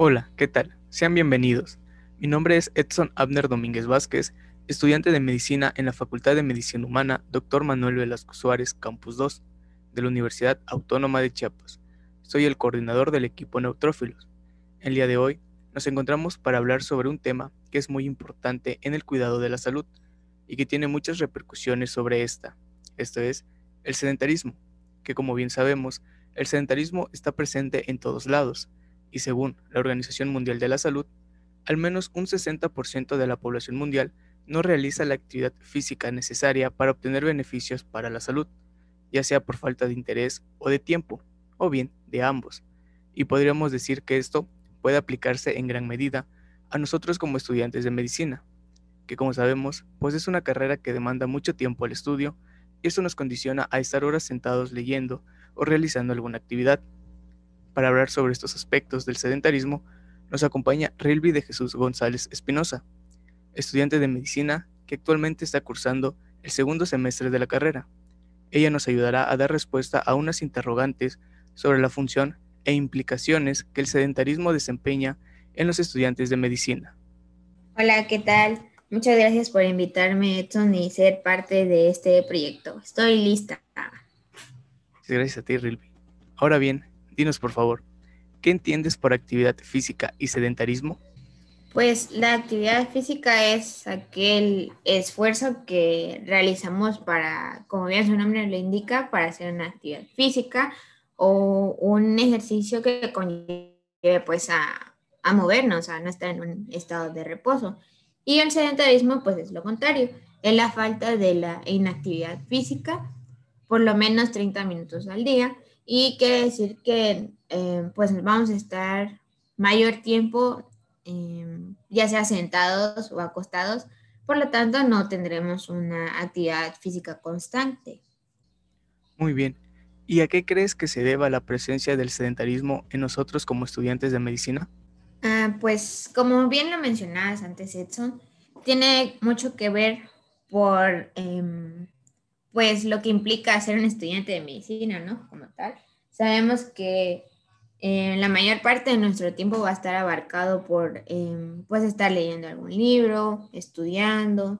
Hola, ¿qué tal? Sean bienvenidos. Mi nombre es Edson Abner Domínguez Vázquez, estudiante de medicina en la Facultad de Medicina Humana Dr. Manuel Velasco Suárez, Campus 2, de la Universidad Autónoma de Chiapas. Soy el coordinador del equipo Neutrófilos. El día de hoy nos encontramos para hablar sobre un tema que es muy importante en el cuidado de la salud y que tiene muchas repercusiones sobre esta. Esto es el sedentarismo, que como bien sabemos, el sedentarismo está presente en todos lados y según la Organización Mundial de la Salud, al menos un 60% de la población mundial no realiza la actividad física necesaria para obtener beneficios para la salud, ya sea por falta de interés o de tiempo, o bien de ambos. Y podríamos decir que esto puede aplicarse en gran medida a nosotros como estudiantes de medicina, que como sabemos, pues es una carrera que demanda mucho tiempo al estudio y esto nos condiciona a estar horas sentados leyendo o realizando alguna actividad. Para hablar sobre estos aspectos del sedentarismo, nos acompaña Rilby de Jesús González Espinosa, estudiante de medicina que actualmente está cursando el segundo semestre de la carrera. Ella nos ayudará a dar respuesta a unas interrogantes sobre la función e implicaciones que el sedentarismo desempeña en los estudiantes de medicina. Hola, ¿qué tal? Muchas gracias por invitarme, Edson, y ser parte de este proyecto. Estoy lista. Gracias a ti, Rilby. Ahora bien, dinos por favor, ¿qué entiendes por actividad física y sedentarismo? Pues la actividad física es aquel esfuerzo que realizamos para, como bien su nombre lo indica, para hacer una actividad física o un ejercicio que conlleve pues a, a movernos, a no estar en un estado de reposo. Y el sedentarismo pues es lo contrario, es la falta de la inactividad física por lo menos 30 minutos al día y quiere decir que eh, pues vamos a estar mayor tiempo em, ya sea sentados o acostados, por lo tanto no tendremos una actividad física constante. Muy bien. ¿Y a qué crees que se deba la presencia del sedentarismo en nosotros como estudiantes de medicina? Ah, pues como bien lo mencionabas antes, Edson, tiene mucho que ver por em, pues lo que implica ser un estudiante de medicina, ¿no? Como tal. Sabemos que eh, la mayor parte de nuestro tiempo va a estar abarcado por, em, pues, estar leyendo algún libro, estudiando,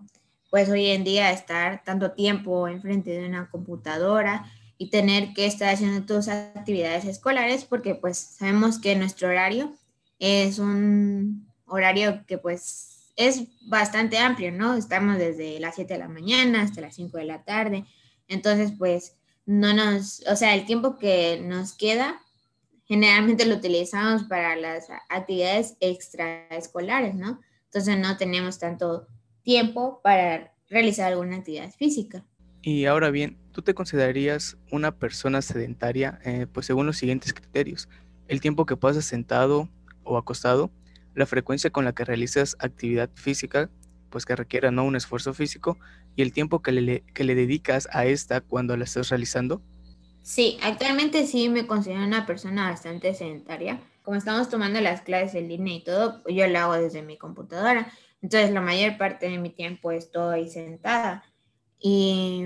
pues hoy en día estar tanto tiempo enfrente de una computadora y tener que estar haciendo tus actividades escolares porque pues sabemos que nuestro horario es un horario que pues es bastante amplio, ¿no? Estamos desde las 7 de la mañana hasta las 5 de la tarde. Entonces, pues, no nos, o sea, el tiempo que nos queda, generalmente lo utilizamos para las actividades extraescolares, ¿no? Entonces, no tenemos tanto tiempo para realizar alguna actividad física. Y ahora bien, ¿tú te considerarías una persona sedentaria, eh, pues según los siguientes criterios? El tiempo que pasas sentado o acostado, la frecuencia con la que realizas actividad física, pues que requiera ¿no? un esfuerzo físico, y el tiempo que le, que le dedicas a esta cuando la estás realizando? Sí, actualmente sí me considero una persona bastante sedentaria. Como estamos tomando las clases en línea y todo, yo lo hago desde mi computadora. Entonces la mayor parte de mi tiempo estoy sentada. Y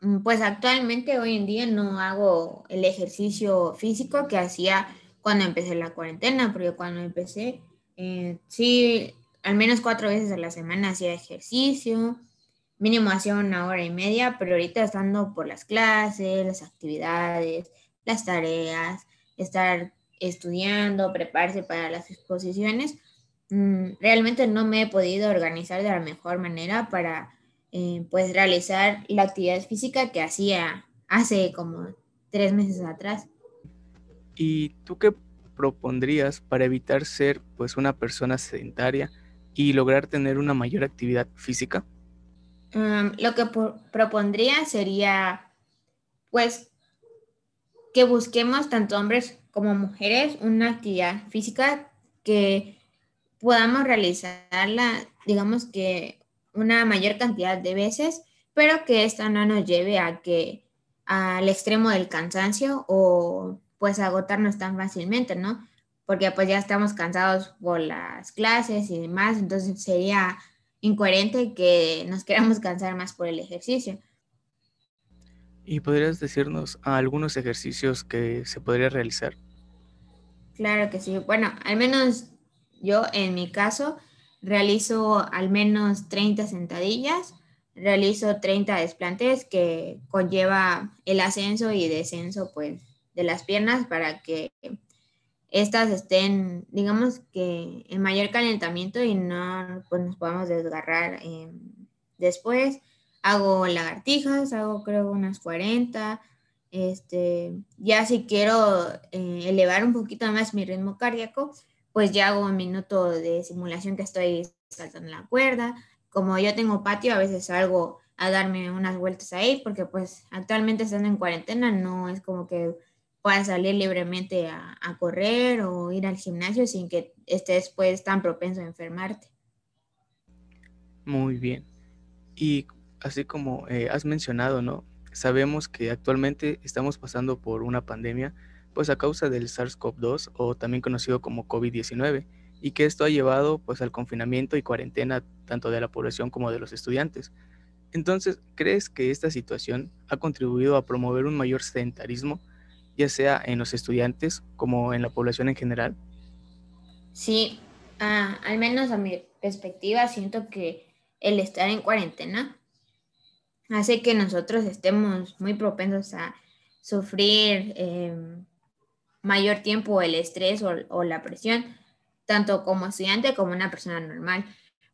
mm, pues actualmente hoy en día no hago el ejercicio físico que hacía cuando empecé la cuarentena, porque cuando empecé, eh, sí, al menos cuatro veces a la semana hacía ejercicio, mínimo hacía una hora y media, pero ahorita estando por las clases, las actividades, las tareas, estar estudiando, prepararse para las exposiciones, mm, realmente no me he podido organizar de la mejor manera para eh, pues realizar la actividad física que hacía hace como tres meses atrás. ¿Y tú qué propondrías para evitar ser pues una persona sedentaria y lograr tener una mayor actividad física? lo que propondría sería pues que busquemos tanto hombres como mujeres una actividad física que podamos realizarla, digamos que una mayor cantidad de veces, pero que esta no nos lleve a que al extremo del cansancio o pues agotarnos tan fácilmente, ¿no? Porque pues ya estamos cansados por las clases y demás, entonces sería incoherente que nos queramos cansar más por el ejercicio. ¿Y podrías decirnos algunos ejercicios que se podría realizar? Claro que sí. Bueno, al menos yo en mi caso realizo al menos 30 sentadillas, realizo 30 desplantes que conlleva el ascenso y descenso pues de las piernas para que estas estén, digamos que en mayor calentamiento y no pues, nos podamos desgarrar después. Hago lagartijas, hago creo unas 40, este, ya si quiero eh, elevar un poquito más mi ritmo cardíaco, pues ya hago un minuto de simulación que estoy saltando la cuerda. Como yo tengo patio, a veces salgo a darme unas vueltas ahí, porque pues actualmente estando en cuarentena no es como que puedas salir libremente a, a correr o ir al gimnasio sin que estés pues tan propenso a enfermarte. Muy bien. Y así como eh, has mencionado, ¿no? Sabemos que actualmente estamos pasando por una pandemia, pues a causa del SARS-CoV-2 o también conocido como COVID-19, y que esto ha llevado pues al confinamiento y cuarentena tanto de la población como de los estudiantes. Entonces, ¿crees que esta situación ha contribuido a promover un mayor sedentarismo, ya sea en los estudiantes como en la población en general? Sí, ah, al menos a mi perspectiva, siento que el estar en cuarentena hace que nosotros estemos muy propensos a sufrir em, mayor tiempo el estrés o, la presión, tanto como estudiante como una persona normal,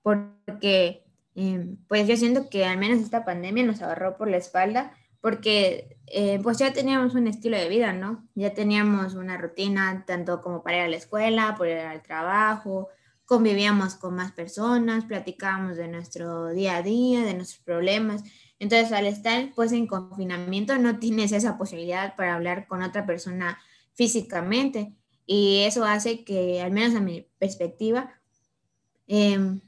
porque em, pues yo siento que al menos esta pandemia nos agarró por la espalda porque eh, pues ya teníamos un estilo de vida, ¿no? Ya teníamos una rutina tanto como para ir a la escuela, para ir al trabajo, convivíamos con más personas, platicábamos de nuestro día a día, de nuestros problemas entonces, al estar pues en confinamiento no tienes esa posibilidad para hablar con otra persona físicamente y eso hace que, al menos a mi perspectiva, em,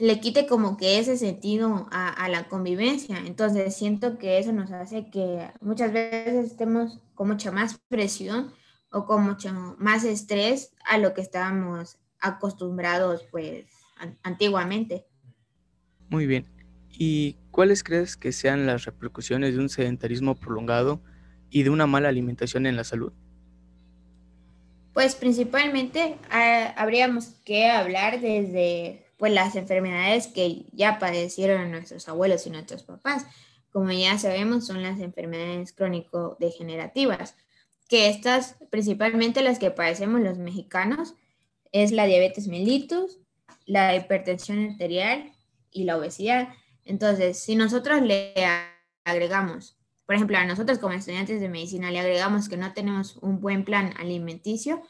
le quite como que ese sentido a, a, la convivencia. Entonces, siento que eso nos hace que muchas veces estemos con mucha más presión o con mucho más estrés a lo que estábamos acostumbrados pues antiguamente. Muy bien. ¿Y cuáles crees que sean las repercusiones de un sedentarismo prolongado y de una mala alimentación en la salud? Pues principalmente ah, habríamos que hablar desde pues, las enfermedades que ya padecieron nuestros abuelos y nuestros papás. Como ya sabemos, son las enfermedades crónico-degenerativas, que estas, principalmente las que padecemos los mexicanos, es la diabetes mellitus, la hipertensión arterial y la obesidad. Entonces, si nosotros le agregamos, por ejemplo, a nosotros como estudiantes de medicina le agregamos que no tenemos un buen plan alimenticio,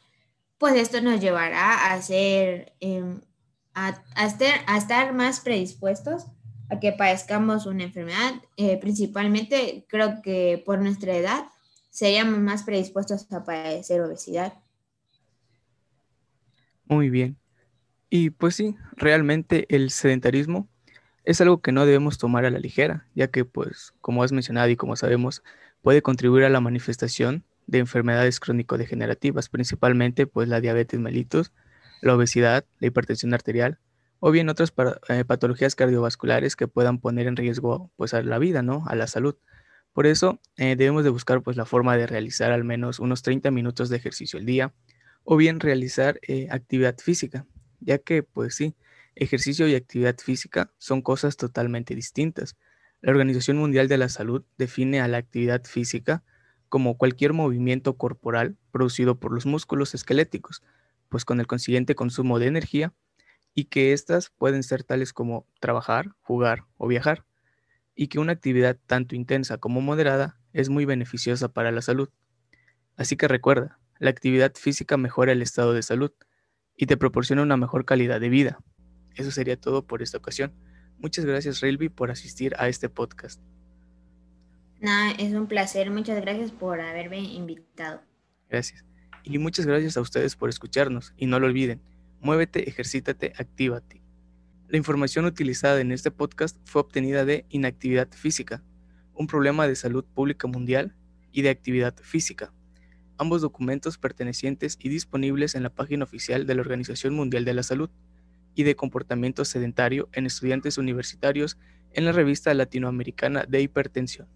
pues esto nos llevará a, ser, a, estar, más predispuestos a que padezcamos una enfermedad. Eh, principalmente, creo que por nuestra edad, seríamos más predispuestos a padecer obesidad. Muy bien. Y pues sí, realmente el sedentarismo es algo que no debemos tomar a la ligera, ya que, pues, como has mencionado y como sabemos, puede contribuir a la manifestación de enfermedades crónico-degenerativas, principalmente pues la diabetes mellitus, la obesidad, la hipertensión arterial o bien otras eh, patologías cardiovasculares que puedan poner en riesgo pues a la vida, ¿no? A la salud. Por eso eh, debemos de buscar pues la forma de realizar al menos unos 30 minutos de ejercicio al día o bien realizar eh, actividad física, ya que pues sí, Ejercicio y actividad física son cosas totalmente distintas. La Organización Mundial de la Salud define a la actividad física como cualquier movimiento corporal producido por los músculos esqueléticos, pues con el consiguiente consumo de energía, y que éstas pueden ser tales como trabajar, jugar o viajar, y que una actividad tanto intensa como moderada es muy beneficiosa para la salud. Así que recuerda, la actividad física mejora el estado de salud y te proporciona una mejor calidad de vida. Eso sería todo por esta ocasión. Muchas gracias, Railby, por asistir a este podcast. Nada, es un placer. Muchas gracias por haberme invitado. Gracias. Y muchas gracias a ustedes por escucharnos. Y no lo olviden, muévete, ejercítate, actívate. La información utilizada en este podcast fue obtenida de Inactividad Física, un problema de salud pública mundial, y de actividad física, ambos documentos pertenecientes y disponibles en la página oficial de la Organización Mundial de la Salud y de comportamiento sedentario en estudiantes universitarios en la revista latinoamericana de hipertensión.